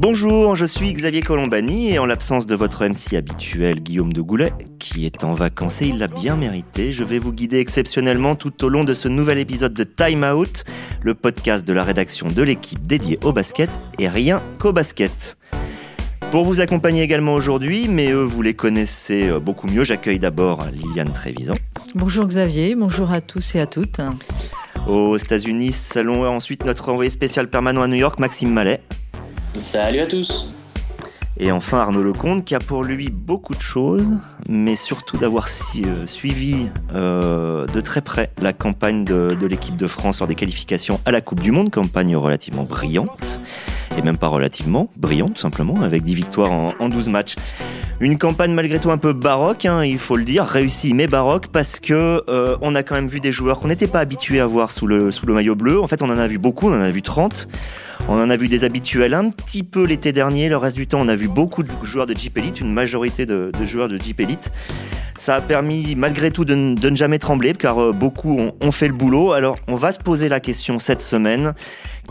Bonjour, je suis Xavier Colombani et en l'absence de votre MC habituel Guillaume de Goulet, qui est en vacances et il l'a bien mérité, je vais vous guider exceptionnellement tout au long de ce nouvel épisode de Time Out, le podcast de la rédaction de l'équipe dédiée au basket et rien qu'au basket. Pour vous accompagner également aujourd'hui, mais eux vous les connaissez euh, beaucoup mieux, j'accueille d'abord Liliane Trévisan. Bonjour Xavier, bonjour à tous et à toutes. Aux États-Unis, salon ensuite notre envoyé spécial permanent à New York, Maxime Mallet. Salut à tous. Et enfin Arnaud Lecomte qui a pour lui beaucoup de choses, mais surtout d'avoir euh, suivi euh, de très près la campagne de, l'équipe de France lors des qualifications à la Coupe du Monde, campagne relativement brillante, et même pas relativement, brillante simplement, avec 10 victoires en, 12 matchs. Une campagne malgré tout un peu baroque, hein, il faut le dire, réussie mais baroque parce que euh, on a quand même vu des joueurs qu'on n'était pas habitués à voir sous le, sous le maillot bleu. En fait, on en a vu beaucoup, on en a vu 30. On en a vu des habituels un petit peu l'été dernier. Le reste du temps, on a vu beaucoup de joueurs de Jeep Elite, une majorité de, joueurs de Jeep Elite. Ça a permis malgré tout de, ne jamais trembler car euh, beaucoup ont, fait le boulot. Alors on va se poser la question cette semaine.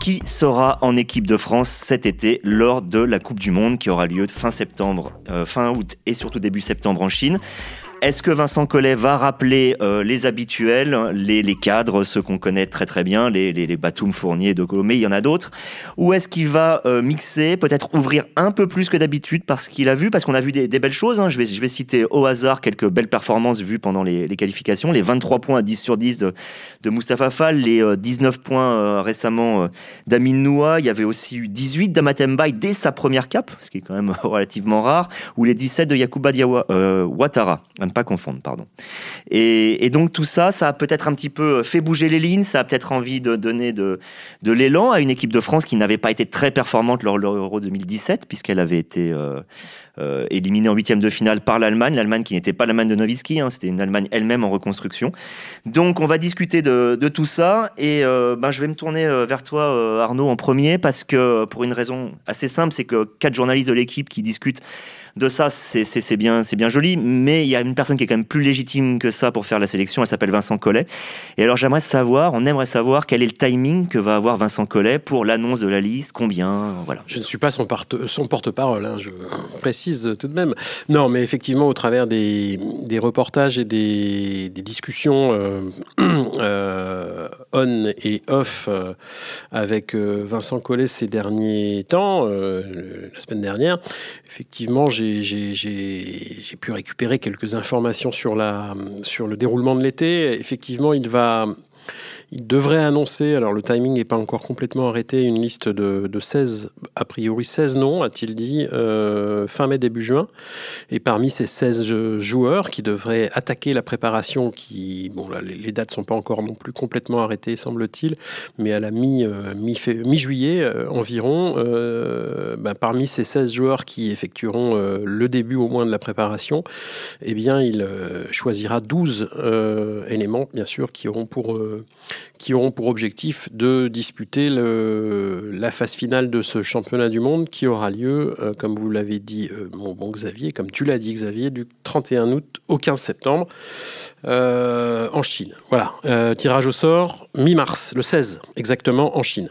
Qui sera en équipe de France cet été lors de la Coupe du Monde qui aura lieu fin septembre, euh, fin août et surtout début septembre en Chine? Est-ce que Vincent Collet va rappeler euh, les habituels, les, cadres, ceux qu'on connaît très très bien, les, les, Fournier, De Colomé, il y en a d'autres? Ou est-ce qu'il va euh, mixer, peut-être ouvrir un peu plus que d'habitude parce qu'il a vu, parce qu'on a vu des, belles choses hein? je, vais, je vais citer au hasard quelques belles performances vues pendant les, qualifications, les 23 points à 10 sur 10 de, de Mustapha Fall, les 19 euh, points récemment d'Amin Noua, il y avait aussi eu 18 d'Amatembaï dès sa première cape, ce qui est quand même relativement rare, ou les 17 de Yakuba Diawa, Ouattara ne pas confondre, pardon. Et, donc tout ça, ça a peut-être un petit peu fait bouger les lignes, ça a peut-être envie de donner de, l'élan à une équipe de France qui n'avait pas été très performante lors de l'Euro 2017, puisqu'elle avait été euh, euh, éliminée en huitième de finale par l'Allemagne, l'Allemagne qui n'était pas l'Allemagne de Nowitzki, hein, c'était une Allemagne elle-même en reconstruction. Donc on va discuter de, tout ça, et euh, ben, je vais me tourner vers toi Arnaud en premier, parce que pour une raison assez simple, c'est que quatre journalistes de l'équipe qui discutent de ça, c'est bien, bien joli, mais il y a une personne qui est quand même plus légitime que ça pour faire la sélection, elle s'appelle Vincent Collet. Et alors j'aimerais savoir, on aimerait savoir quel est le timing que va avoir Vincent Collet pour l'annonce de la liste, combien, voilà. Je ne suis pas son, porte-parole, hein, je précise tout de même. Non, mais effectivement, au travers des, reportages et des, discussions euh, euh, on et off euh, avec Vincent Collet ces derniers temps, la semaine dernière, effectivement, j'ai pu récupérer quelques informations sur, sur le déroulement de l'été. Effectivement, il va, il devrait annoncer, alors le timing n'est pas encore complètement arrêté, une liste de, 16, a priori 16 noms, a-t-il dit, euh, fin mai, début juin. Et parmi ces 16 joueurs qui devraient attaquer la préparation, qui, bon, là, les, dates ne sont pas encore non plus complètement arrêtées, semble-t-il, mais à la mi-juillet mi, juillet environ, euh, ben, parmi ces 16 joueurs qui effectueront euh, le début au moins de la préparation, eh bien, il choisira 12 éléments, bien sûr, qui auront pour qui auront pour objectif de disputer la phase finale de ce championnat du monde qui aura lieu, euh, comme vous l'avez dit, euh, mon bon Xavier, comme tu l'as dit Xavier, du 31 août au 15 septembre euh, en Chine. Voilà, tirage au sort mi-mars, le 16 exactement en Chine.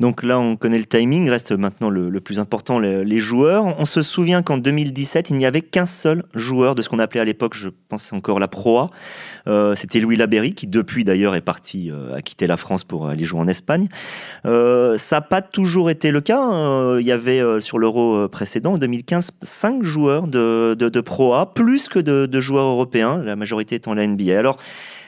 Donc là, on connaît le timing, reste maintenant le, plus important, les, joueurs. On se souvient qu'en 2017, il n'y avait qu'un seul joueur de ce qu'on appelait à l'époque, je pense encore la Proa. Euh, C'était Louis Laberry, qui depuis d'ailleurs est parti, euh, a quitté la France pour aller jouer en Espagne. Euh, ça n'a pas toujours été le cas. Hein. Il y avait euh, sur l'Euro précédent, en 2015, cinq joueurs de, de, plus que de, de joueurs européens, la majorité étant la NBA. Alors,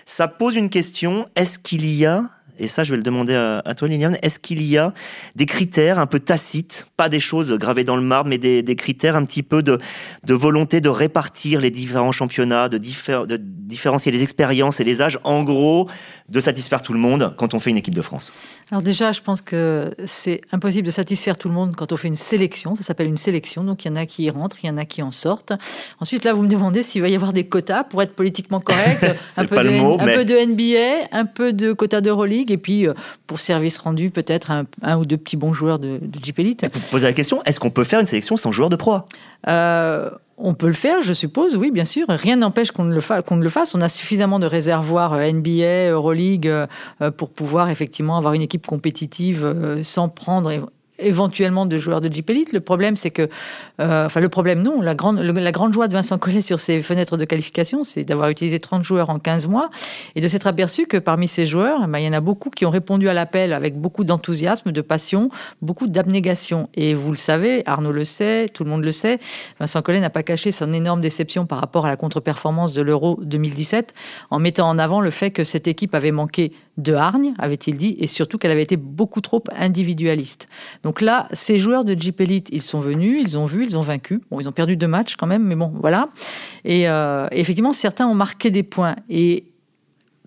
ça pose une question, est-ce qu'il y a et ça je vais le demander à, toi Liliane, est-ce qu'il y a des critères un peu tacites, pas des choses gravées dans le marbre, mais des, critères un petit peu de, de, volonté de répartir les différents championnats, de, de différencier les expériences et les âges, en gros, de satisfaire tout le monde quand on fait une équipe de France? Alors déjà, je pense que c'est impossible de satisfaire tout le monde quand on fait une sélection, ça s'appelle une sélection, donc il y en a qui y rentrent, il y en a qui en sortent. Ensuite, là, vous me demandez s'il va y avoir des quotas pour être politiquement correct, un, peu de, mot, un peu de NBA, un peu de quotas d'Euroleague, et puis, euh, pour service rendu, peut-être un, ou deux petits bons joueurs de, de Jeep Elite. Vous posez la question, est-ce qu'on peut faire une sélection sans joueurs de pro euh, on peut le faire, je suppose, oui, bien sûr. Rien n'empêche qu'on ne, le fasse. On a suffisamment de réservoirs euh, NBA, Euroleague pour pouvoir effectivement avoir une équipe compétitive sans prendre éventuellement de joueurs de Jeep Elite. Le problème, c'est que, euh, enfin le problème non, la grande, la grande joie de Vincent Collet sur ses fenêtres de qualification, c'est d'avoir utilisé 30 joueurs en 15 mois et de s'être aperçu que parmi ces joueurs, eh ben, il y en a beaucoup qui ont répondu à l'appel avec beaucoup d'enthousiasme, de passion, beaucoup d'abnégation. Et vous le savez, Arnaud le sait, tout le monde le sait, Vincent Collet n'a pas caché son énorme déception par rapport à la contre-performance de l'Euro 2017 en mettant en avant le fait que cette équipe avait manqué de hargne, avait-il dit, et surtout qu'elle avait été beaucoup trop individualiste. Donc là, ces joueurs de Jeep Elite, ils sont venus, ils ont vu, ils ont vaincu. Bon, ils ont perdu deux matchs quand même, mais bon, voilà. Et, euh, effectivement, certains ont marqué des points. Et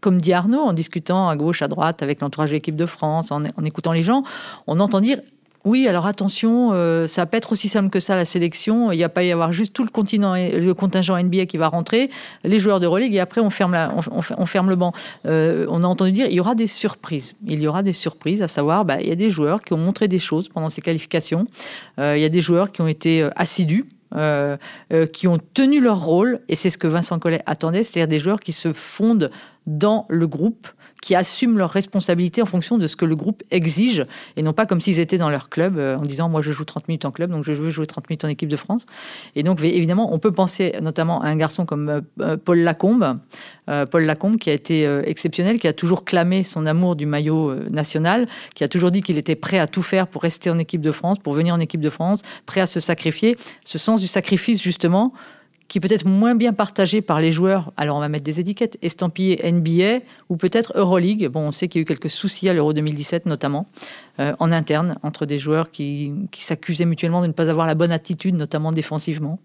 comme dit Arnaud, en discutant à gauche, à droite avec l'entourage de l'équipe de France, en, en écoutant les gens, on entend dire oui, alors attention, euh, ça va pas être aussi simple que ça la sélection. Il n'y a pas y avoir juste tout le continent, le contingent NBA qui va rentrer, les joueurs de religue et après on ferme on, ferme le banc. Euh, on a entendu dire il y aura des surprises. Il y aura des surprises, à savoir, bah, il y a des joueurs qui ont montré des choses pendant ces qualifications. Euh, il y a des joueurs qui ont été assidus. qui ont tenu leur rôle, et c'est ce que Vincent Collet attendait, c'est-à-dire des joueurs qui se fondent dans le groupe, qui assument leurs responsabilités en fonction de ce que le groupe exige et non pas comme s'ils étaient dans leur club euh, en disant moi je joue 30 minutes en club donc je veux jouer 30 minutes en équipe de France. Et donc évidemment on peut penser notamment à un garçon comme euh, euh, Paul Lacombe, Paul Lacombe qui a été exceptionnel, qui a toujours clamé son amour du maillot national, qui a toujours dit qu'il était prêt à tout faire pour rester en équipe de France, pour venir en équipe de France, prêt à se sacrifier. Ce sens du sacrifice justement qui peut être moins bien partagé par les joueurs. Alors on va mettre des étiquettes estampillées NBA ou peut-être Euroleague. Bon, on sait qu'il y a eu quelques soucis à l'Euro 2017 notamment euh, en interne entre des joueurs qui s'accusaient mutuellement de ne pas avoir la bonne attitude, notamment défensivement.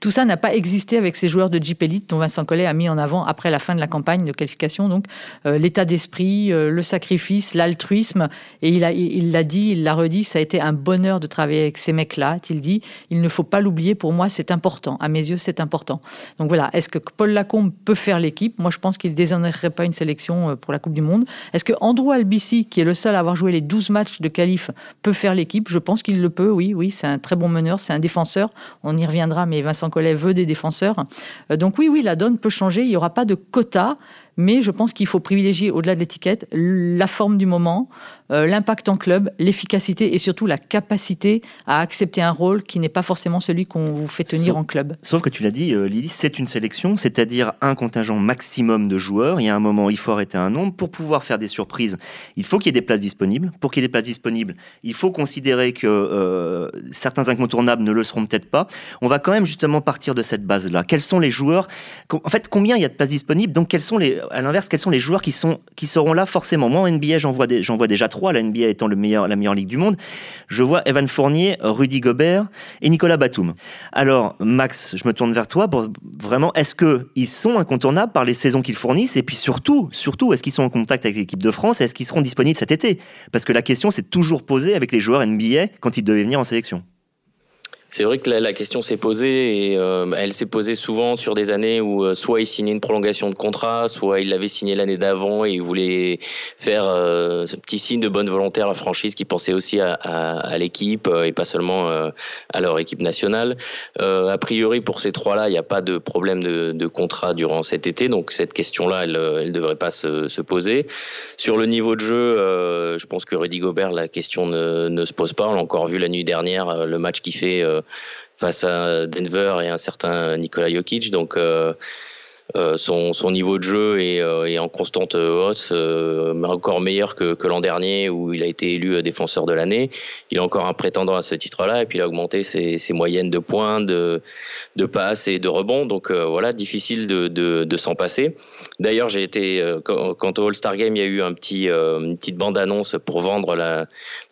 Tout ça n'a pas existé avec ces joueurs de Jeep Elite dont Vincent Collet a mis en avant après la fin de la campagne de qualification. Donc euh, l'état d'esprit, euh, le sacrifice, l'altruisme. Et il l'a il, dit, il l'a redit, ça a été un bonheur de travailler avec ces mecs-là, a-t-il dit. Il ne faut pas l'oublier, pour moi c'est important. À mes yeux c'est important. Donc voilà, est-ce que Paul Lacombe peut faire l'équipe? Moi je pense qu'il ne déshonorerait pas une sélection euh, pour la Coupe du Monde. Est-ce que Andrew Albici, qui est le seul à avoir joué les 12 matchs de qualif, peut faire l'équipe? Je pense qu'il le peut, oui, oui, c'est un très bon meneur, c'est un défenseur. On y reviendra, mais Vincent Collet veut des défenseurs. Euh, donc oui, oui, la donne peut changer. Il n'y aura pas de quota, mais je pense qu'il faut privilégier, au-delà de l'étiquette, la forme du moment, euh, l'impact en club, l'efficacité et surtout la capacité à accepter un rôle qui n'est pas forcément celui qu'on vous fait tenir en club. Sauf que tu l'as dit, euh, Lily, c'est une sélection, c'est-à-dire un contingent maximum de joueurs. Il y a un moment, il faut arrêter un nombre. Pour pouvoir faire des surprises, il faut qu'il y ait des places disponibles. Pour qu'il y ait des places disponibles, il faut considérer que euh, certains incontournables ne le seront peut-être pas. On va quand même justement partir de cette base-là. Quels sont les joueurs? En fait, combien il y a de places disponibles? Donc, quels sont les, à l'inverse, quels sont les joueurs qui, seront là forcément? Moi, en NBA, j'en vois, déjà la NBA étant le meilleur, la meilleure ligue du monde, je vois Evan Fournier, Rudy Gobert et Nicolas Batum. Alors, Max, je me tourne vers toi. vraiment, est-ce qu'ils sont incontournables par les saisons qu'ils fournissent? Et puis surtout, surtout, est-ce qu'ils sont en contact avec l'équipe de France? Et est-ce qu'ils seront disponibles cet été? Parce que la question s'est toujours posée avec les joueurs NBA quand ils devaient venir en sélection. C'est vrai que la, question s'est posée et euh, elle s'est posée souvent sur des années où euh, soit il signait une prolongation de contrat, soit il l'avait signé l'année d'avant et il voulait faire euh, ce petit signe de bonne volonté à la franchise qui pensait aussi à, l'équipe et pas seulement à leur équipe nationale. a priori pour ces trois-là, il n'y a pas de problème de, contrat durant cet été, donc cette question-là, elle ne devrait pas se, se, poser. Sur le niveau de jeu, je pense que Rudy Gobert, la question ne, ne se pose pas. On l'a encore vu la nuit dernière, le match qu'il fait face à Denver et un certain Nikola Jokic. Donc euh, euh, son, son, niveau de jeu est, euh, en constante hausse, euh, encore meilleur que, l'an dernier où il a été élu défenseur de l'année. Il est encore un prétendant à ce titre-là et puis il a augmenté ses, moyennes de points, de, passes et de rebonds. Donc voilà, difficile de, s'en passer. D'ailleurs, j'ai été quand, au All-Star Game, il y a eu un petit, une petite bande-annonce pour vendre la,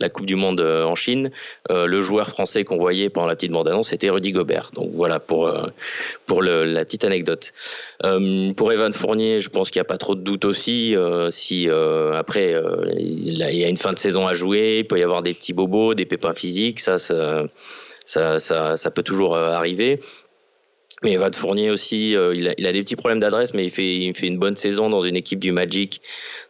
Coupe du Monde en Chine. le joueur français qu'on voyait pendant la petite bande-annonce, c'était Rudy Gobert. Donc voilà pour la petite anecdote. Euh, pour Evan Fournier, je pense qu'il n'y a pas trop de doute aussi. Euh, si euh, après il, y a une fin de saison à jouer, il peut y avoir des petits bobos, des pépins physiques, ça, ça, ça, ça, peut toujours arriver. Mais Evan Fournier aussi, il, a, des petits problèmes d'adresse, mais il fait, il fait une bonne saison dans une équipe du Magic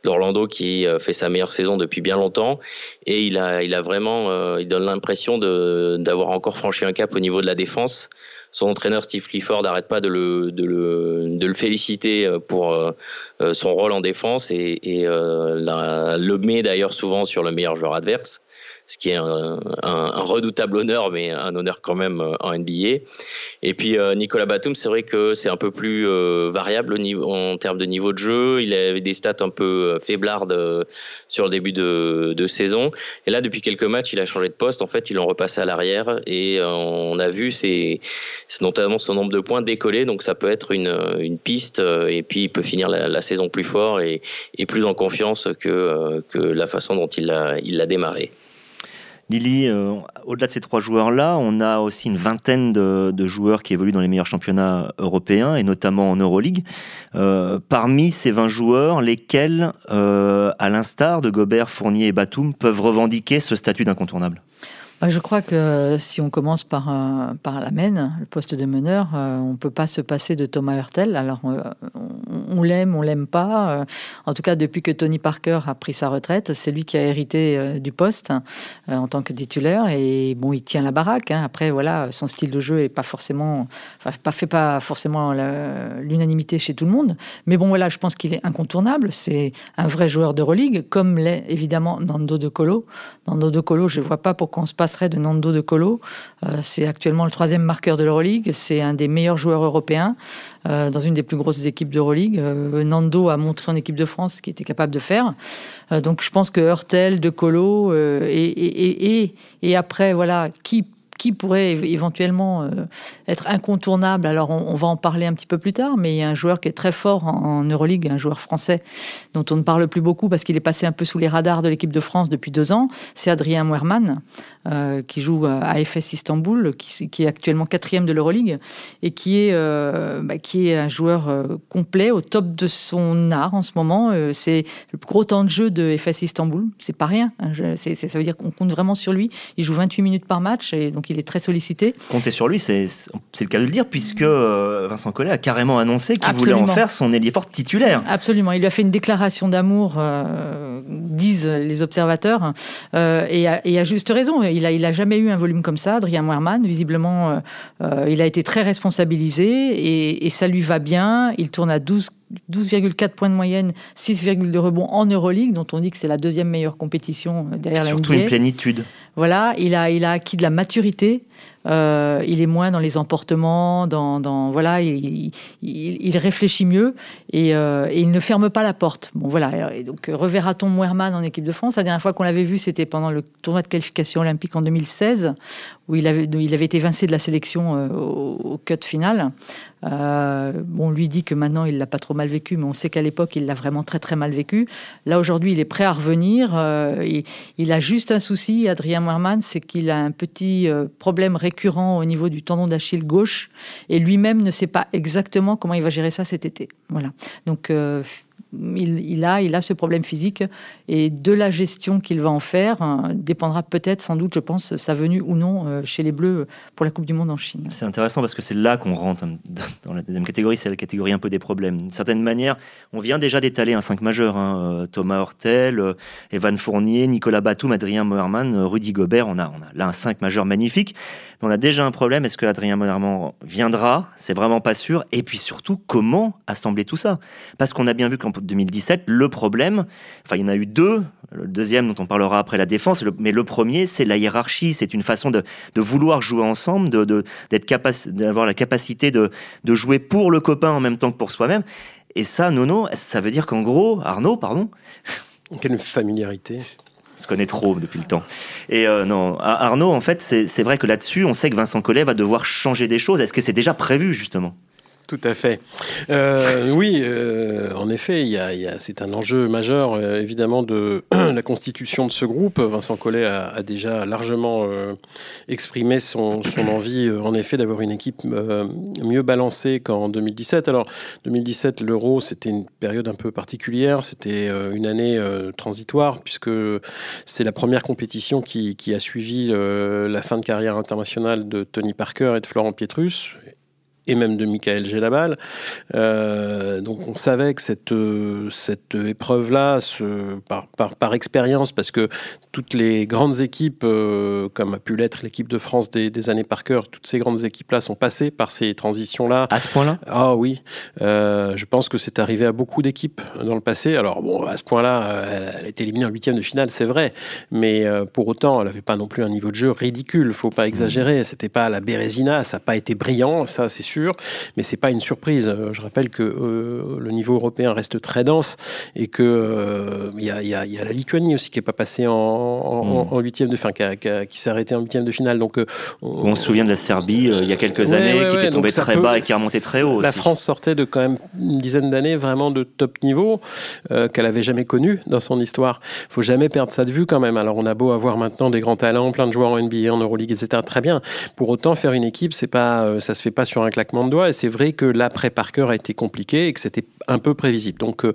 l'Orlando qui fait sa meilleure saison depuis bien longtemps et il a, il a vraiment, il donne l'impression d'avoir encore franchi un cap au niveau de la défense son entraîneur Steve Clifford n'arrête pas de le, de, le, de le, féliciter pour son rôle en défense et, et la, le met d'ailleurs souvent sur le meilleur joueur adverse ce qui est un, redoutable honneur, mais un honneur quand même euh, en NBA. Et puis euh, Nicolas Batum, c'est vrai que c'est un peu plus euh, variable au niveau, en termes de niveau de jeu. Il avait des stats un peu faiblardes sur le début de, de, saison. Et là, depuis quelques matchs, il a changé de poste. En fait, il en repassé à l'arrière et on a vu c'est notamment son nombre de points décoller. Donc ça peut être une, une piste. Et puis il peut finir la, saison plus fort et, plus en confiance que, que la façon dont il l'a il démarré. Lily, euh, au-delà de ces trois joueurs-là, on a aussi une vingtaine de, joueurs qui évoluent dans les meilleurs championnats européens et notamment en Euroleague. Euh, parmi ces 20 joueurs, lesquels, euh, à l'instar de Gobert, Fournier et Batum, peuvent revendiquer ce statut d'incontournable? Bah, je crois que si on commence par, par la mène, le poste de meneur, euh, on ne peut pas se passer de Thomas Hurtel. Alors, euh, on, l'aime, on l'aime pas. Euh, en tout cas, depuis que Tony Parker a pris sa retraite, c'est lui qui a hérité du poste en tant que titulaire. Et bon, il tient la baraque. Hein. Après, voilà, son style de jeu est pas forcément, pas fait pas forcément l'unanimité chez tout le monde. Mais bon, voilà, je pense qu'il est incontournable. C'est un vrai joueur de religue, comme l'est évidemment Nando De Colo. Nando De Colo, je vois pas pourquoi on se passe de Nando de Colo. Euh, c'est actuellement le troisième marqueur de l'Euroleague. C'est un des meilleurs joueurs européens euh, dans une des plus grosses équipes d'Euroleague. Euh, Nando a montré en équipe de France ce qu'il était capable de faire. donc je pense que Hurtel, de Colo et, et, et, après, voilà, qui qui pourrait éventuellement euh, être incontournable. Alors, on, va en parler un petit peu plus tard, mais il y a un joueur qui est très fort en, Euroleague, un joueur français dont on ne parle plus beaucoup parce qu'il est passé un peu sous les radars de l'équipe de France depuis deux ans. C'est Adrien Moerman, euh, qui joue à FS Istanbul, qui, est actuellement quatrième de l'Euroleague et qui est, euh, bah, qui est un joueur complet, au top de son art en ce moment. c'est le gros temps de jeu de FS Istanbul. C'est pas rien. Ça veut dire qu'on compte vraiment sur lui. Il joue 28 minutes par match et donc il est très sollicité. Compter sur lui, c'est le cas de le dire, puisque euh, Vincent Collet a carrément annoncé qu'il voulait en faire son ailier fort titulaire. Absolument, il lui a fait une déclaration d'amour, euh, disent les observateurs, euh, et, à, juste raison. Il n'a il a jamais eu un volume comme ça, Adrien Moerman. Visiblement, il a été très responsabilisé et, et ça lui va bien. Il tourne à 12 12,4 points de moyenne, 6,2 rebonds en Euroleague, dont on dit que c'est la deuxième meilleure compétition derrière la NBA. Surtout une plénitude. Voilà, il a, il a acquis de la maturité. Euh, il est moins dans les emportements, dans, voilà, il, réfléchit mieux euh, et, il ne ferme pas la porte. Bon voilà, et donc reverra-t-on Moerman en équipe de France? La dernière fois qu'on l'avait vu, c'était pendant le tournoi de qualification olympique en 2016, où il avait, été vincé de la sélection euh, au, cut final. on lui dit que maintenant il l'a pas trop mal vécu, mais on sait qu'à l'époque il l'a vraiment très très mal vécu. Là aujourd'hui, il est prêt à revenir. Il, il, a juste un souci, Adrien Moerman, c'est qu'il a un petit problème récurrent au niveau du tendon d'Achille gauche et lui-même ne sait pas exactement comment il va gérer ça cet été. Voilà. Donc euh, il, a, il a ce problème physique et de la gestion qu'il va en faire hein, dépendra peut-être, sans doute, je pense, sa venue ou non euh, chez les Bleus pour la Coupe du Monde en Chine. C'est intéressant parce que c'est là qu'on rentre dans la deuxième catégorie, c'est la catégorie un peu des problèmes. D'une certaine manière, on vient déjà d'étaler un 5 majeur. Hein, euh, Thomas Hortel, euh, Evan Fournier, Nicolas Batum, Adrien Moerman, Rudy Gobert. On a, on a là un 5 majeur magnifique. On a déjà un problème. Est-ce que Adrien Moerman viendra? C'est vraiment pas sûr. Et puis surtout, comment assembler tout ça? Parce qu'on a bien vu qu'en 2017, le problème, enfin, il y en a eu deux. Le deuxième, dont on parlera après la défense, mais le premier, c'est la hiérarchie. C'est une façon de, vouloir jouer ensemble, de, d'être d'avoir la capacité de, de jouer pour le copain en même temps que pour soi-même. Et ça, Nono, ça veut dire qu'en gros, Arnaud, pardon. Quelle familiarité. On se connaît trop depuis le temps. Et euh, non, Arnaud, en fait, c'est vrai que là-dessus, on sait que Vincent Collet va devoir changer des choses. Est-ce que c'est déjà prévu, justement? Tout à fait. Euh, oui, euh, en effet, c'est un enjeu majeur, euh, évidemment, de la constitution de ce groupe. Vincent Collet a, déjà largement exprimé son, envie, en effet, d'avoir une équipe mieux balancée qu'en 2017. Alors, 2017, l'Euro, c'était une période un peu particulière. C'était une année transitoire, puisque c'est la première compétition qui a suivi la fin de carrière internationale de Tony Parker et de Florent Pietrus et même de Michael Gelabal. Euh, donc on savait que cette, euh, cette épreuve-là, par, par, par, expérience, parce que toutes les grandes équipes, euh, comme a pu l'être l'équipe de France des, des, années par cœur, toutes ces grandes équipes-là sont passées par ces transitions-là. À ce point-là? Ah oui. je pense que c'est arrivé à beaucoup d'équipes dans le passé. Alors bon, à ce point-là, elle, elle a été éliminée en huitième de finale, c'est vrai. Mais pour autant, elle n'avait pas non plus un niveau de jeu ridicule. Faut pas exagérer. C'était pas la Bérésina, ça n'a pas été brillant, ça c'est sûr, mais c'est pas une surprise. Euh, je rappelle que euh, le niveau européen reste très dense et que euh, il y, a, y, a, y, a, la Lituanie aussi qui est pas passée en, mm. huitième de fin, qui, qui, s'est arrêtée en huitième de finale. Donc on, se souvient de la Serbie il y a quelques années qui était tombée très bas et qui est remontée très haut. La France sortait de quand même une dizaine d'années vraiment de top niveau qu'elle avait jamais connu dans son histoire. Faut jamais perdre ça de vue quand même. Alors on a beau avoir maintenant des grands talents, plein de joueurs en NBA, en Euroleague, etc. Très bien. Pour autant, faire une équipe, c'est pas, ça se fait pas sur un claquement de doigts. Et c'est vrai que l'après Parker a été compliqué et que c'était un peu prévisible. Donc euh,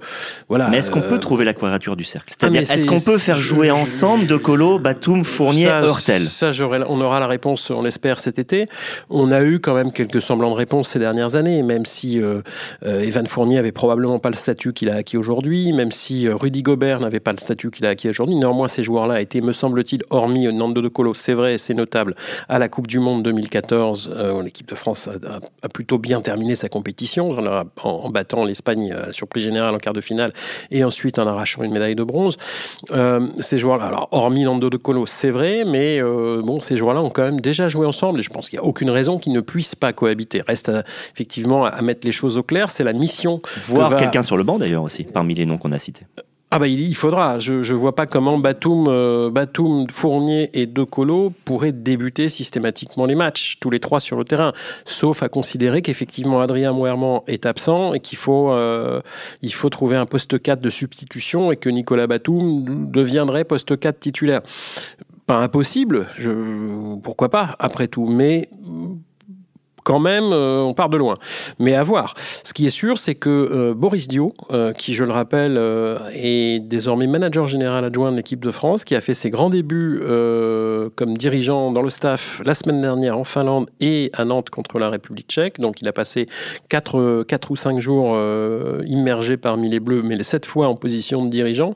voilà. Mais est-ce qu'on peut euh, trouver la quadrature du cercle? C'est-à-dire, est-ce qu'on peut faire jouer ensemble De Colo, Batum, Fournier, Hurtel? Ça, on aura la réponse, on l'espère, cet été. On a eu quand même quelques semblants de réponse ces dernières années, même si euh, Evan Fournier avait probablement pas le statut qu'il a acquis aujourd'hui, même si Rudy Gobert n'avait pas le statut qu'il a acquis aujourd'hui. Néanmoins, ces joueurs-là étaient, me semble-t-il, hormis Nando De Colo, c'est vrai, c'est notable, à la Coupe du Monde 2014, l'équipe de France a, a, plutôt bien terminé sa compétition en, en battant l'Espagne à la surprise générale en quart de finale, et ensuite en arrachant une médaille de bronze. Euh, ces joueurs-là, alors hormis Lando de Colo, c'est vrai, mais euh, bon, ces joueurs-là ont quand même déjà joué ensemble, et je pense qu'il n'y a aucune raison qu'ils ne puissent pas cohabiter. Reste euh, effectivement à, mettre les choses au clair, c'est la mission. Voir quelqu'un sur le banc d'ailleurs aussi, parmi les noms qu'on a cités. Ah bah il faudra. Je ne vois pas comment Batum, euh, Batum, Fournier et De Colo pourraient débuter systématiquement les matchs, tous les trois sur le terrain, sauf à considérer qu'effectivement Adrien Moerman est absent et qu'il faut, euh, il faut trouver un poste 4 de substitution et que Nicolas Batum deviendrait poste 4 titulaire. Pas impossible, je, pourquoi pas, après tout, mais quand même, euh, on part de loin. Mais à voir. Ce qui est sûr, c'est que euh, Boris Dio, euh, qui, je le rappelle, est désormais manager général adjoint de l'équipe de France, qui a fait ses grands débuts comme dirigeant dans le staff la semaine dernière en Finlande et à Nantes contre la République tchèque. Donc il a passé 4, 4 ou 5 jours immergé parmi les Bleus, mais les 7 fois en position de dirigeant.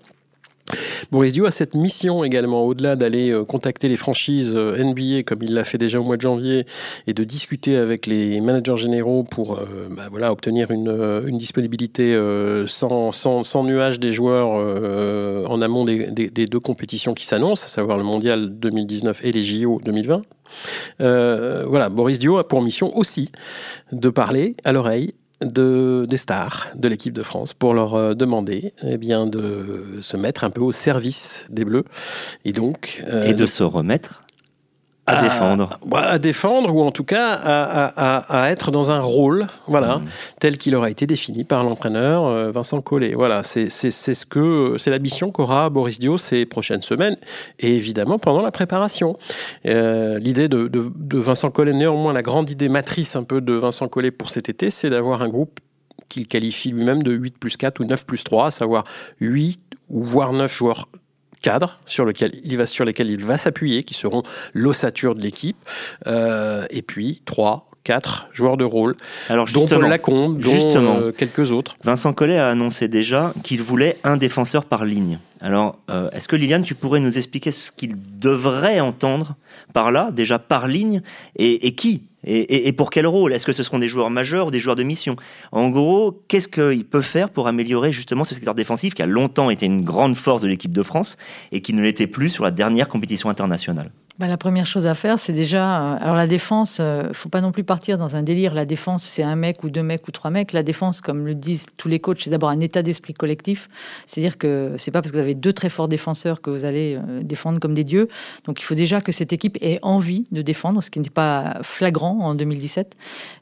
Boris Dio a cette mission également, au-delà d'aller euh, contacter les franchises euh, NBA comme il l'a fait déjà au mois de janvier et de discuter avec les managers généraux pour euh, bah obtenir une, disponibilité sans, nuage des joueurs en amont des deux compétitions qui s'annoncent, à savoir le Mondial 2019 et les JO 2020. voilà, Boris Dio a pour mission aussi de parler à l'oreille de, des stars de l'équipe de France pour leur euh, demander eh bien, de se mettre un peu au service des Bleus. Et donc. Euh, et de se remettre à, défendre. À défendre ou en tout cas à, à, être dans un rôle, voilà, mmh. tel qu'il aura été défini par l'entraîneur euh, Vincent Collet. Voilà, c'est ce que c'est la mission qu'aura Boris Dio ces prochaines semaines et évidemment pendant la préparation. Euh, l'idée de, de, de, Vincent Collet, néanmoins, la grande idée matrice un peu de Vincent Collet pour cet été, c'est d'avoir un groupe qu'il qualifie lui-même de 8 plus 4 ou 9 plus 3, à savoir 8 ou voire 9 joueurs cadres sur, lequel il va, lesquels il va s'appuyer, qui seront l'ossature de l'équipe. Euh, et puis, trois, quatre joueurs de rôle, Alors dont Paul Lacombe, dont justement, euh, quelques autres. Vincent Collet a annoncé déjà qu'il voulait un défenseur par ligne. Alors, euh, est-ce que Liliane, tu pourrais nous expliquer ce qu'il devrait entendre par là, déjà par ligne, et, et qui et, pour quel rôle? Est-ce que ce seront des joueurs majeurs ou des joueurs de mission? En gros, qu'est-ce qu'il peut faire pour améliorer justement ce secteur défensif qui a longtemps été une grande force de l'équipe de France et qui ne l'était plus sur la dernière compétition internationale? Bah, la première chose à faire, c'est déjà. Euh, alors, la défense, euh, faut pas non plus partir dans un délire. La défense, c'est un mec ou deux mecs ou trois mecs. La défense, comme le disent tous les coachs, c'est d'abord un état d'esprit collectif. C'est-à-dire que c'est pas parce que vous avez deux très forts défenseurs que vous allez euh, défendre comme des dieux. Donc, il faut déjà que cette équipe ait envie de défendre, ce qui n'est pas flagrant en 2017.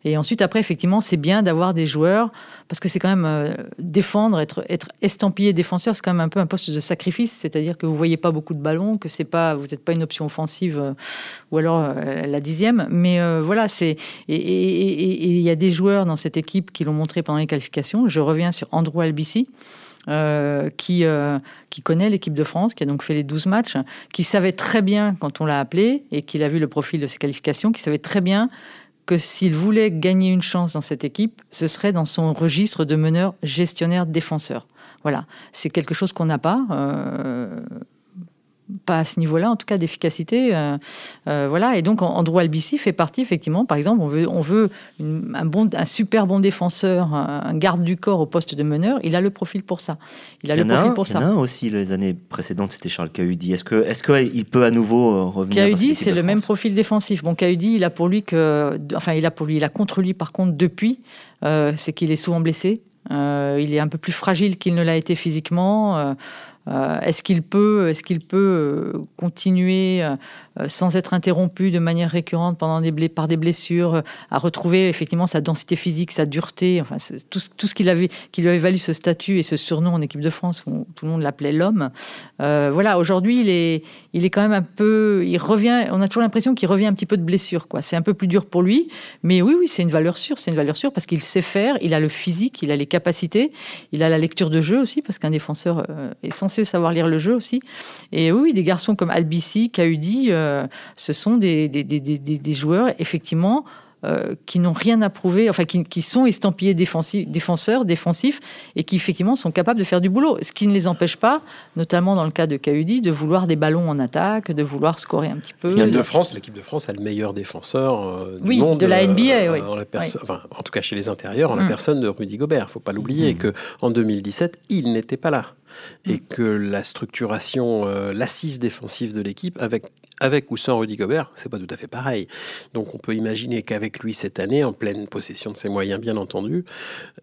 Et ensuite, après, effectivement, c'est bien d'avoir des joueurs parce que c'est quand même euh, défendre, être, estampillé défenseur, c'est quand même un peu un poste de sacrifice, c'est-à-dire que vous voyez pas beaucoup de ballons, que c'est pas, vous n'êtes pas une option offensive euh, ou alors euh, la dixième, mais voilà, c'est et il y a des joueurs dans cette équipe qui l'ont montré pendant les qualifications. Je reviens sur Andrew Albici. qui, qui connaît l'équipe de France, qui a donc fait les 12 matchs, qui savait très bien quand on l'a appelé et qu'il a vu le profil de ses qualifications, qui savait très bien que s'il voulait gagner une chance dans cette équipe, ce serait dans son registre de meneur, gestionnaire, défenseur. Voilà, c'est quelque chose qu'on n'a pas. Euh, pas à ce niveau-là, en tout cas d'efficacité. Euh, euh, voilà. Et donc, Andrew Albici fait partie, effectivement, par exemple, on veut, on veut un, bon, un super bon défenseur, un, garde du corps au poste de meneur. Il a le profil pour ça. Il a le profil pour ça. Il y en a aussi, les années précédentes, c'était Charles Cahudi. Est-ce qu'il est qu'il peut à nouveau euh, revenir Cahudi, c'est le même profil défensif. Bon, Cahudi, il a pour lui que. Enfin, il a pour lui, il a contre lui, par contre, depuis, c'est qu'il est souvent blessé. il est un peu plus fragile qu'il ne l'a été physiquement. Euh, est-ce qu'il peut, est-ce qu'il peut euh, continuer euh, sans être interrompu de manière récurrente pendant des par des blessures, à retrouver effectivement sa densité physique, sa dureté, enfin tout, ce qu'il qui lui avait valu ce statut et ce surnom en équipe de France où tout le monde l'appelait l'homme. voilà, aujourd'hui il est, il est quand même un peu, il revient. On a toujours l'impression qu'il revient un petit peu de blessure. C'est un peu plus dur pour lui, mais oui, oui, c'est une valeur sûre, c'est une valeur sûre parce qu'il sait faire, il a le physique, il a les capacités, il a la lecture de jeu aussi parce qu'un défenseur est censé savoir lire le jeu aussi. Et oui, des garçons comme Albici, Kaudi, euh, ce sont des, des, des, des joueurs, effectivement, euh, qui n'ont rien à prouver, enfin qui, qui sont estampillés défensifs, défenseurs, défensifs, et qui effectivement sont capables de faire du boulot. Ce qui ne les empêche pas, notamment dans le cas de Kaudi, de vouloir des ballons en attaque, de vouloir scorer un petit peu. L'équipe de France, l'équipe de France a le meilleur défenseur euh, du oui, monde. de la NBA, euh, oui. En, en tout cas chez les intérieurs, en la mm. personne de Rudy Gobert. Il faut pas l'oublier mm. que en 2017, il n'était pas là et mm. que la structuration, l'assise défensive de l'équipe, avec avec ou sans Rudy Gobert, c'est pas tout à fait pareil. Donc on peut imaginer qu'avec lui cette année, en pleine possession de ses moyens, bien entendu,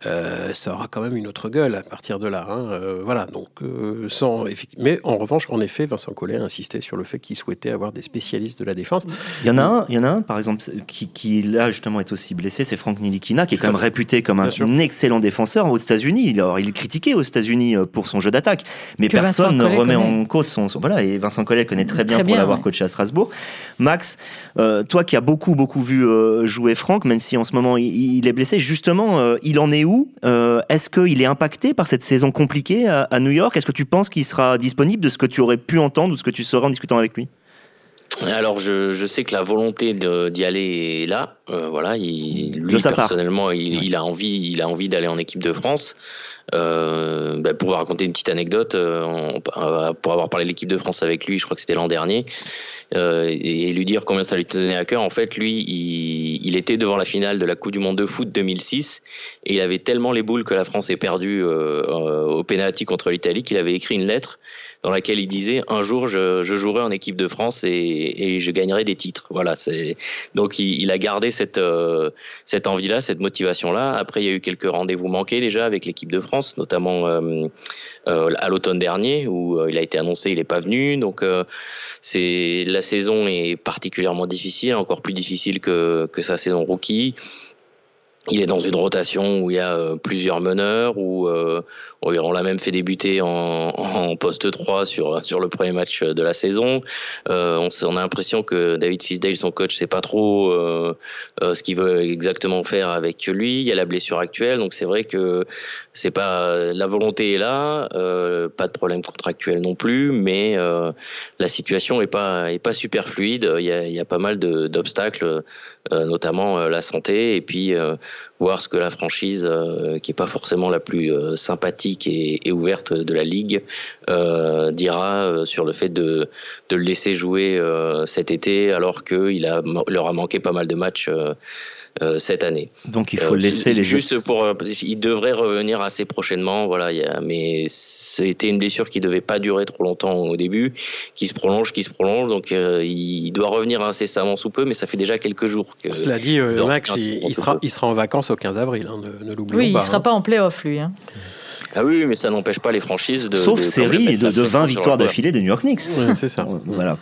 euh, ça aura quand même une autre gueule à partir de là. Hein. Euh, voilà. Donc euh, sans mais en revanche, en effet, Vincent Collet a insisté sur le fait qu'il souhaitait avoir des spécialistes de la défense. Il y en a un, il y en a un, par exemple, qui, qui là justement est aussi blessé, c'est Franck Nilikina, qui est quand même réputé comme un, excellent défenseur aux États-Unis. Alors il est critiqué aux États-Unis pour son jeu d'attaque, mais personne ne remet en cause son, voilà. Et Vincent Collet connaît très bien pour l'avoir coaché à Strasbourg. Max, euh, toi qui as beaucoup, beaucoup vu euh, jouer Franck, même si en ce moment il, est blessé, justement, euh, il en est où? Est-ce qu'il est impacté par cette saison compliquée à, New York? Est-ce que tu penses qu'il sera disponible de ce que tu aurais pu entendre ou ce que tu saurais en discutant avec lui? Alors je, sais que la volonté d'y aller est là. voilà, il, lui personnellement, il, a envie, il a envie d'aller en équipe de France. Euh, bah, pour raconter une petite anecdote, euh, euh, pour avoir parlé de l'équipe de France avec lui, je crois que c'était l'an dernier, et, lui dire combien ça lui tenait à cœur. En fait, lui, il, était devant la finale de la Coupe du Monde de foot 2006 et il avait tellement les boules que la France ait perdu au pénalty contre l'Italie qu'il avait écrit une lettre dans laquelle il disait un jour je, je jouerai en équipe de France et, et je gagnerai des titres. Voilà, donc il, il, a gardé cette euh, cette envie-là, cette motivation-là. Après, il y a eu quelques rendez-vous manqués déjà avec l'équipe de France, notamment euh, euh, à l'automne dernier où il a été annoncé, il n'est pas venu. Donc c'est la saison est particulièrement difficile, encore plus difficile que que sa saison rookie. Il est dans une rotation où il y a plusieurs meneurs, où on l'a même fait débuter en, en, poste 3 sur sur le premier match de la saison. Euh, on, on, a l'impression que David Fisdale, son coach, sait pas trop euh, euh, ce qu'il veut exactement faire avec lui. Il y a la blessure actuelle, donc c'est vrai que c'est pas la volonté est là, euh, pas de problème contractuel non plus, mais euh, la situation est pas est pas super fluide. Il y a, il y a pas mal d'obstacles, notamment la santé, et puis voir ce que la franchise, qui est pas forcément la plus sympathique et, ouverte de la Ligue euh, dira euh, sur le fait de, de le laisser jouer euh, cet été alors qu'il a, leur a manqué pas mal de matchs euh, cette année. Donc il faut laisser les juste pour il devrait revenir assez prochainement voilà y a, mais c'était une blessure qui devait pas durer trop longtemps au début qui se prolonge qui se prolonge donc euh, il doit revenir incessamment sous peu mais ça fait déjà quelques jours que cela dit Max il, sera il sera en vacances au 15 avril hein, ne, ne l'oublions oui, pas il sera hein. pas en playoff lui hein. Ah oui, mais ça n'empêche pas les franchises de. Sauf série de, 20 victoires d'affilée des New York Knicks. c'est ça. Voilà.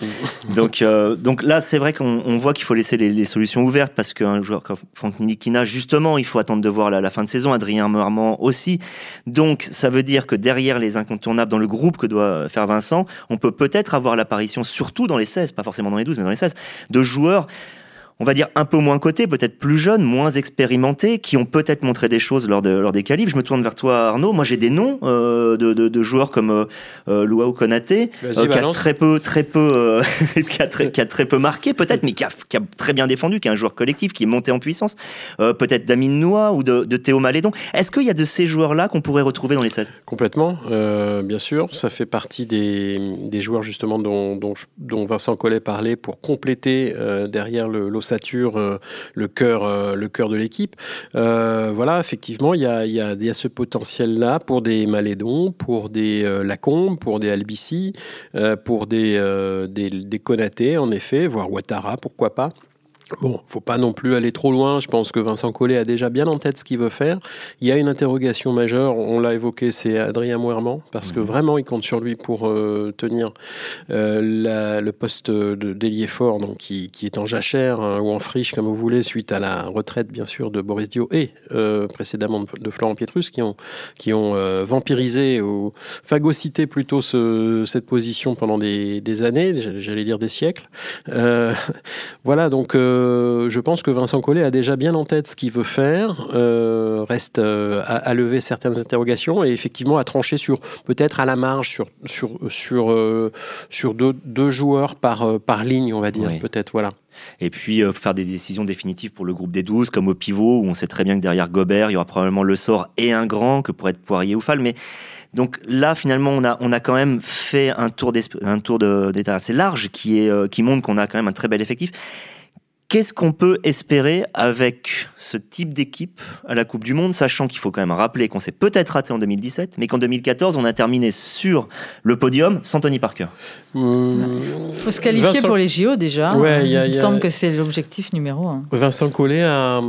donc, euh, donc là, c'est vrai qu'on voit qu'il faut laisser les, solutions ouvertes parce qu'un joueur comme Franck Nilikina, justement, il faut attendre de voir la, fin de saison. Adrien Marmand aussi. Donc, ça veut dire que derrière les incontournables dans le groupe que doit faire Vincent, on peut peut-être avoir l'apparition, surtout dans les 16, pas forcément dans les 12, mais dans les 16, de joueurs on va dire un peu moins cotés, peut-être plus jeunes, moins expérimentés, qui ont peut-être montré des choses lors, de, lors des qualifs. Je me tourne vers toi Arnaud. Moi j'ai des noms euh, de, de, de, joueurs comme euh, euh Luau Konaté, euh, qui a très peu, très peu, qui, a très, qui, a très, peu marqué peut-être, mais qui a, qui a, très bien défendu, qui est un joueur collectif, qui est monté en puissance. peut-être Damien Noah ou de, de Théo Malédon. Est-ce qu'il y a de ces joueurs-là qu'on pourrait retrouver dans les 16 Complètement, bien sûr. Ça fait partie des, des joueurs justement dont, dont, dont, Vincent Collet parlait pour compléter derrière l'ossature le cœur, euh, le cœur de l'équipe. Euh, voilà, effectivement, il y a, y, ce potentiel-là pour des Malédon, pour des euh, Lacombe, pour des Albici, pour des, des, en effet, voire Ouattara, pourquoi pas. Bon, faut pas non plus aller trop loin. Je pense que Vincent Collet a déjà bien en tête ce qu'il veut faire. Il y a une interrogation majeure, on l'a évoqué, c'est Adrien Moerman, parce que mhm. vraiment, il compte sur lui pour euh, tenir euh, la, le poste d'ailier fort, donc qui, qui, est en jachère hein, ou en friche, comme vous voulez, suite à la retraite, bien sûr, de Boris Dio et euh, précédemment de, Florent Pietrus, qui ont, qui ont vampirisé ou phagocyté plutôt ce, cette position pendant des, des années, j'allais dire des siècles. Voilà, donc euh, je pense que Vincent Collet a déjà bien en tête ce qu'il veut faire, euh, reste euh, à, lever certaines interrogations et effectivement à trancher sur peut-être à la marge sur sur sur sur deux, deux, joueurs par par ligne, on va dire peut-être voilà. Et puis faire des décisions définitives pour le groupe des 12, comme au pivot, où on sait très bien que derrière Gobert, il y aura probablement le sort et un grand, que pourrait être Poirier ou Fall. Mais donc là, finalement, on a, on a quand même fait un tour d'état assez large qui, est, qui montre qu'on a quand même un très bel effectif. Qu'est-ce qu'on peut espérer avec ce type d'équipe à la Coupe du Monde, sachant qu'il faut quand même rappeler qu'on s'est peut-être raté en 2017, mais qu'en 2014, on a terminé sur le podium sans Tony Parker? Il faut se qualifier pour les JO déjà. Il me semble que c'est l'objectif numéro un. Vincent Collet a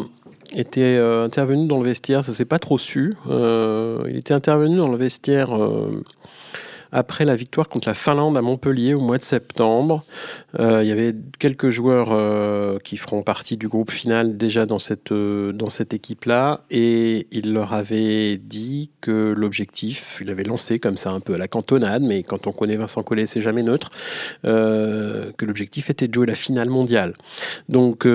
été euh, intervenu dans le vestiaire, ça s'est pas trop su. Euh, il était intervenu dans le vestiaire. Euh, après la victoire contre la Finlande à Montpellier au mois de septembre. Euh, il y avait quelques joueurs euh, qui feront partie du groupe final déjà dans cette, euh, dans cette équipe-là et il leur avait dit que l'objectif, il avait lancé comme ça un peu à la cantonade, mais quand on connaît Vincent Collet, c'est jamais neutre, que l'objectif était de jouer la finale mondiale. Donc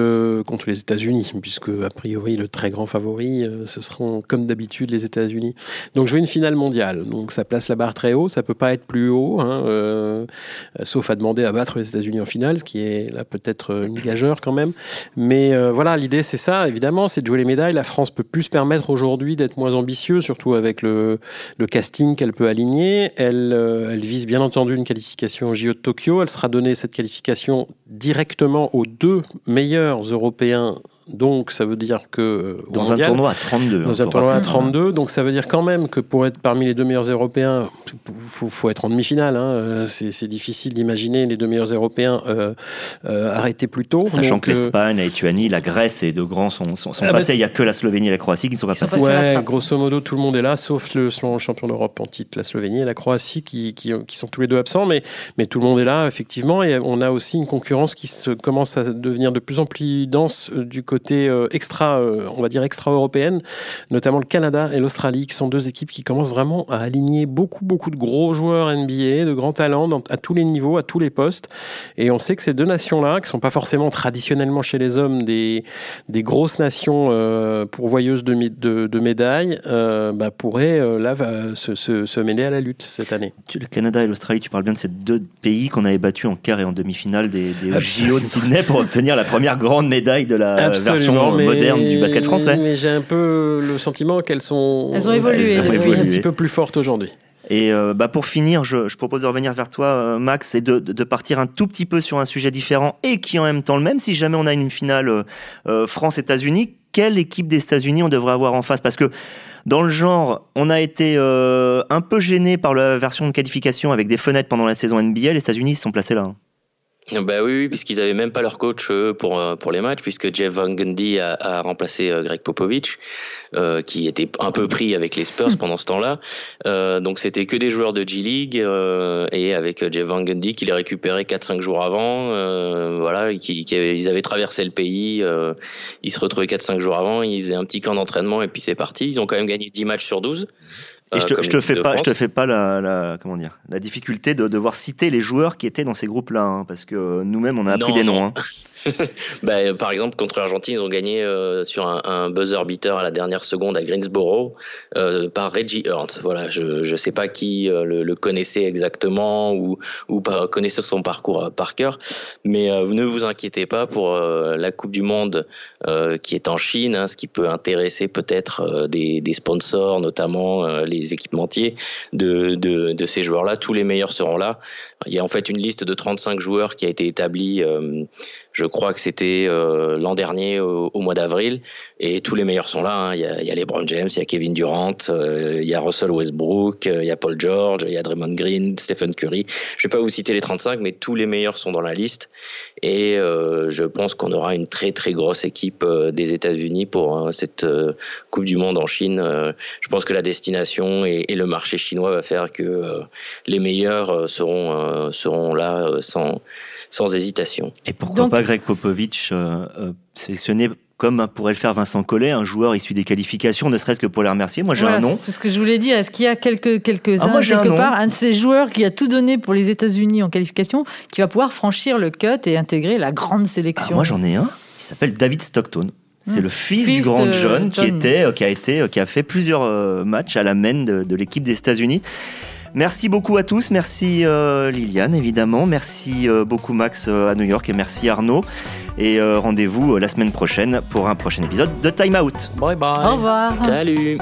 contre les États-Unis, puisque a priori le très grand favori, ce seront comme d'habitude les États-Unis. Donc jouer une finale mondiale. Donc ça place la barre très haut, ça peut pas être plus haut, hein, euh, sauf à demander à battre les États-Unis en finale, ce qui est là peut-être une gageure quand même. Mais euh, voilà, l'idée c'est ça, évidemment, c'est de jouer les médailles. La France peut plus se permettre aujourd'hui d'être moins ambitieuse, surtout avec le, casting qu'elle peut aligner. Elle, euh, elle vise bien entendu une qualification au JO de Tokyo. Elle sera donnée cette qualification directement aux deux meilleurs Européens donc ça veut dire que euh, dans un tournoi à 32, dans un tournoi à 32, donc ça veut dire quand même que pour être parmi les deux meilleurs Européens, faut, faut être en demi-finale. Hein. Euh, c'est difficile d'imaginer les deux meilleurs Européens euh, euh, arrêter plus tôt. Sachant que l'Espagne, la Lituanie, la Grèce et de grands sont, sont, ah bah, passés. Il n'y a que la Slovénie et la Croatie qui ne sont pas passés. Ouais, grosso modo, tout le monde est là, sauf le champion d'Europe en titre, la Slovénie et la Croatie, qui, qui, qui, sont tous les deux absents. Mais, mais tout le monde est là, effectivement. Et on a aussi une concurrence qui se commence à devenir de plus en plus dense du côté côté euh, extra, euh, on va dire extra-européenne, notamment le Canada et l'Australie, qui sont deux équipes qui commencent vraiment à aligner beaucoup, beaucoup de gros joueurs NBA, de grands talents à tous les niveaux, à tous les postes. Et on sait que ces deux nations-là, qui sont pas forcément traditionnellement chez les hommes des, des grosses nations euh, pourvoyeuses de, de, de médailles, bah, pourraient là se, se, se, mêler à la lutte cette année. Le Canada et l'Australie, tu parles bien de ces deux pays qu'on avait battus en quart et en demi-finale des, des JO de Sydney pour obtenir la première grande médaille de la version moderne du basket français. Mais j'ai un peu le sentiment qu'elles sont. Elles ont évolué. un petit peu plus fortes aujourd'hui. Et euh, bah pour finir, je, je, propose de revenir vers toi, euh, Max, et de, de, partir un tout petit peu sur un sujet différent et qui en même temps le même. Si jamais on a une finale euh, France-États-Unis, quelle équipe des États-Unis on devrait avoir en face? Parce que dans le genre, on a été un peu gêné par la version de qualification avec des fenêtres pendant la saison NBA. Les États-Unis sont placés là. Hein. Bah oui, oui puisqu'ils avaient même pas leur coach pour euh, pour les matchs, puisque Jeff Van Gundy a, a remplacé euh, Greg Popovich, euh, qui était un peu pris avec les Spurs pendant ce temps-là. Euh, donc c'était que des joueurs de G League euh, et avec Jeff Van Gundy qui les récupérait 4-5 jours avant. voilà, qui, qui ils avaient traversé le pays, ils se retrouvaient 4-5 jours avant, ils faisaient un petit camp d'entraînement et puis c'est parti. Ils ont quand même gagné 10 matchs sur 12. Et je te, je te fais pas, je te fais pas la, la, comment dire, la difficulté de devoir citer les joueurs qui étaient dans ces groupes-là, hein, parce que nous-mêmes on a appris des noms. Hein. bah, par exemple, contre l'Argentine, ils ont gagné euh, sur un, buzzer beater à la dernière seconde à Greensboro euh, par Reggie Hurts. Voilà, je ne sais pas qui euh, le, connaissait exactement ou, ou connaissait son parcours par cœur, mais ne vous inquiétez pas pour la Coupe du Monde qui est en Chine, hein, ce qui peut intéresser peut-être des, des, sponsors, notamment les équipementiers de, de, de ces joueurs-là. Tous les meilleurs seront là. Il y a en fait une liste de 35 joueurs qui a été établie je crois que c'était euh, l'an dernier au, mois d'avril, et tous les meilleurs sont là. Hein. Il, y a, il, y a, LeBron James, il y a Kevin Durant, euh, il y a Russell Westbrook, euh, il y a Paul George, il y a Draymond Green, Stephen Curry. Je vais pas vous citer les 35, mais tous les meilleurs sont dans la liste, et je pense qu'on aura une très très grosse équipe des États-Unis pour cette Coupe du Monde en Chine. je pense que la destination et, et, le marché chinois va faire que les meilleurs seront seront là sans sans hésitation. Et pourquoi pas Greg Popovich euh, euh, sélectionné comme pourrait le faire Vincent Collet, un joueur issu des qualifications, ne serait-ce que pour les remercier. Moi, j'ai un nom. C'est ce que je voulais dire. Est-ce qu'il y a quelques, quelques ah, quelque un part, un de ces joueurs qui a tout donné pour les États-Unis en qualification, qui va pouvoir franchir le cut et intégrer la grande sélection? Ah, Moi, j'en ai un. Il s'appelle David Stockton. C'est hmm. le fils, du grand John, qui était, euh, qui a été, qui a fait plusieurs matchs à la main de, de l'équipe des États-Unis. Merci beaucoup à tous. Merci euh, Liliane, évidemment. Merci euh, beaucoup Max euh, à New York et merci Arnaud. Et rendez-vous la semaine prochaine pour un prochain épisode de Time Out. Bye bye. Au revoir. Salut.